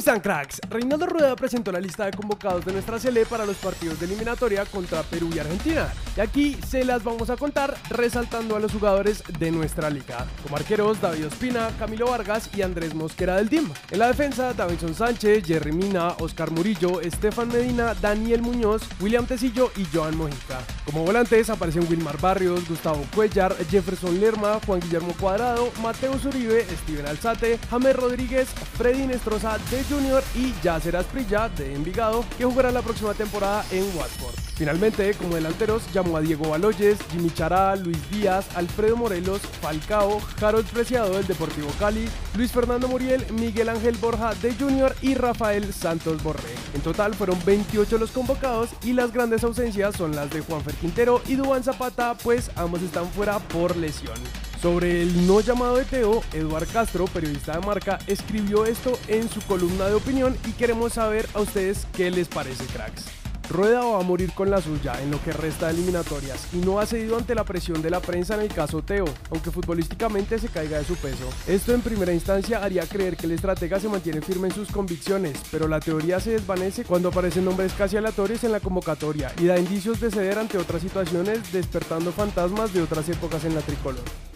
están cracks? Reinaldo Rueda presentó la lista de convocados de nuestra Sele para los partidos de eliminatoria contra Perú y Argentina. Y aquí se las vamos a contar resaltando a los jugadores de nuestra liga. Como arqueros, David Ospina, Camilo Vargas y Andrés Mosquera del DIM. En la defensa, Davinson Sánchez, Jerry Mina, Oscar Murillo, Estefan Medina, Daniel Muñoz, William Tecillo y Joan Mojica. Como volantes aparecen Wilmar Barrios, Gustavo Cuellar, Jefferson Lerma, Juan Guillermo Cuadrado, Mateo Uribe, Steven Alzate, James Rodríguez, Freddy Nestroza de Junior y Yacer Asprilla de Envigado, que jugará la próxima temporada en Watford. Finalmente, como delanteros, llamó a Diego Baloyes, Jimmy Chará, Luis Díaz, Alfredo Morelos, Falcao, Harold Preciado del Deportivo Cali, Luis Fernando Muriel, Miguel Ángel Borja de Junior y Rafael Santos Borré. En total fueron 28 los convocados y las grandes ausencias son las de Juanfer Quintero y Dubán Zapata, pues ambos están fuera por lesión. Sobre el no llamado de Teo, Eduard Castro, periodista de marca, escribió esto en su columna de opinión y queremos saber a ustedes qué les parece, cracks. Rueda va a morir con la suya en lo que resta de eliminatorias y no ha cedido ante la presión de la prensa en el caso Teo, aunque futbolísticamente se caiga de su peso. Esto en primera instancia haría creer que el estratega se mantiene firme en sus convicciones, pero la teoría se desvanece cuando aparecen nombres casi aleatorios en la convocatoria y da indicios de ceder ante otras situaciones, despertando fantasmas de otras épocas en la tricolor.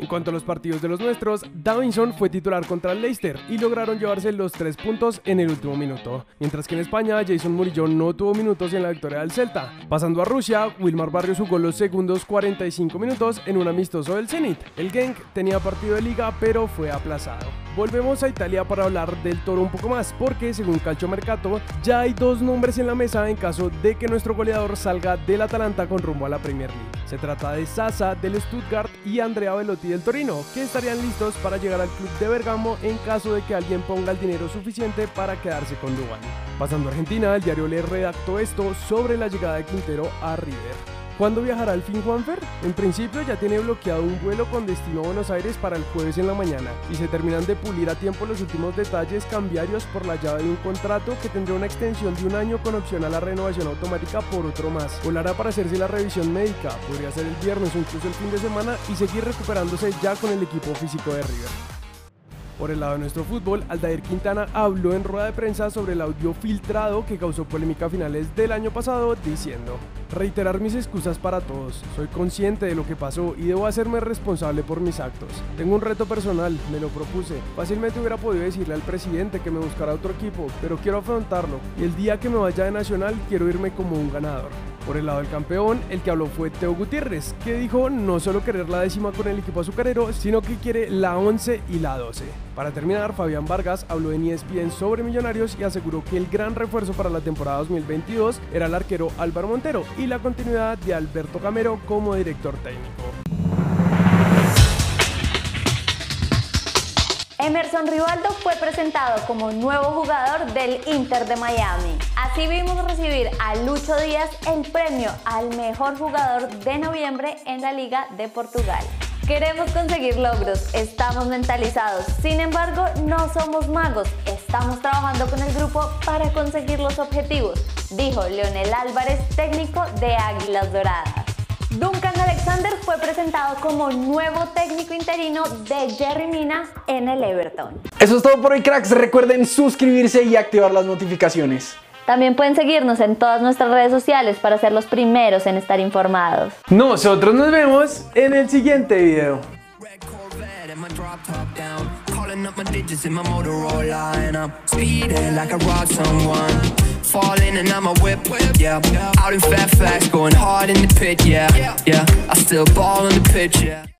En cuanto a los partidos de los nuestros, Davinson fue titular contra el Leicester y lograron llevarse los tres puntos en el último minuto. Mientras que en España, Jason Murillo no tuvo minutos en la victoria del Celta. Pasando a Rusia, Wilmar Barrios jugó los segundos 45 minutos en un amistoso del Zenit. El Genk tenía partido de liga pero fue aplazado. Volvemos a Italia para hablar del toro un poco más, porque según Calcio Mercato, ya hay dos nombres en la mesa en caso de que nuestro goleador salga del Atalanta con rumbo a la Premier League. Se trata de Sasa del Stuttgart y Andrea Velotti del Torino, que estarían listos para llegar al club de Bergamo en caso de que alguien ponga el dinero suficiente para quedarse con Dubán. Pasando a Argentina, el diario Le redactó esto sobre la llegada de Quintero a River. ¿Cuándo viajará al fin Juanfer? En principio ya tiene bloqueado un vuelo con destino a Buenos Aires para el jueves en la mañana y se terminan de pulir a tiempo los últimos detalles cambiarios por la llave de un contrato que tendrá una extensión de un año con opción a la renovación automática por otro más. Volará para hacerse la revisión médica, podría ser el viernes o incluso el fin de semana y seguir recuperándose ya con el equipo físico de River. Por el lado de nuestro fútbol, Aldair Quintana habló en rueda de prensa sobre el audio filtrado que causó polémica a finales del año pasado, diciendo, reiterar mis excusas para todos, soy consciente de lo que pasó y debo hacerme responsable por mis actos. Tengo un reto personal, me lo propuse, fácilmente hubiera podido decirle al presidente que me buscara otro equipo, pero quiero afrontarlo y el día que me vaya de Nacional quiero irme como un ganador. Por el lado del campeón, el que habló fue Teo Gutiérrez, que dijo no solo querer la décima con el equipo azucarero, sino que quiere la 11 y la 12. Para terminar, Fabián Vargas habló en ESPN sobre Millonarios y aseguró que el gran refuerzo para la temporada 2022 era el arquero Álvaro Montero y la continuidad de Alberto Camero como director técnico. Emerson Rivaldo fue presentado como nuevo jugador del Inter de Miami. Así vimos recibir a Lucho Díaz el premio al mejor jugador de noviembre en la Liga de Portugal. Queremos conseguir logros, estamos mentalizados, sin embargo no somos magos, estamos trabajando con el grupo para conseguir los objetivos, dijo Leonel Álvarez, técnico de Águilas Doradas. Duncan Alexander fue presentado como nuevo técnico interino de Jerry Mina en el Everton. Eso es todo por hoy, cracks. Recuerden suscribirse y activar las notificaciones. También pueden seguirnos en todas nuestras redes sociales para ser los primeros en estar informados. Nosotros nos vemos en el siguiente video. And I'm a whip, yeah. Out in Fairfax, going hard in the pit, yeah. Yeah, I still ball in the pitch, yeah.